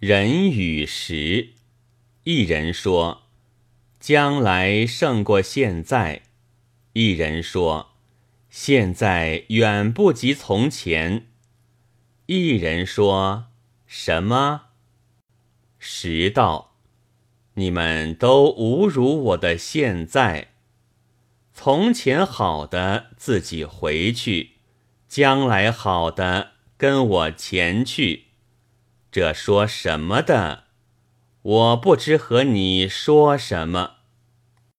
人与时，一人说：“将来胜过现在。”一人说：“现在远不及从前。”一人说：“什么？”时道：“你们都侮辱我的现在。从前好的自己回去，将来好的跟我前去。”这说什么的？我不知和你说什么。